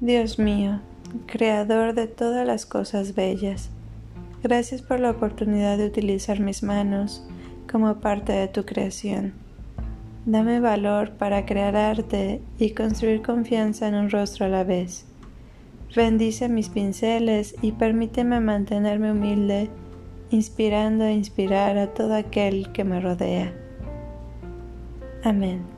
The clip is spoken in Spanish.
Dios mío, Creador de todas las cosas bellas, gracias por la oportunidad de utilizar mis manos como parte de tu creación. Dame valor para crear arte y construir confianza en un rostro a la vez. Bendice mis pinceles y permíteme mantenerme humilde, inspirando e inspirar a todo aquel que me rodea. Amén.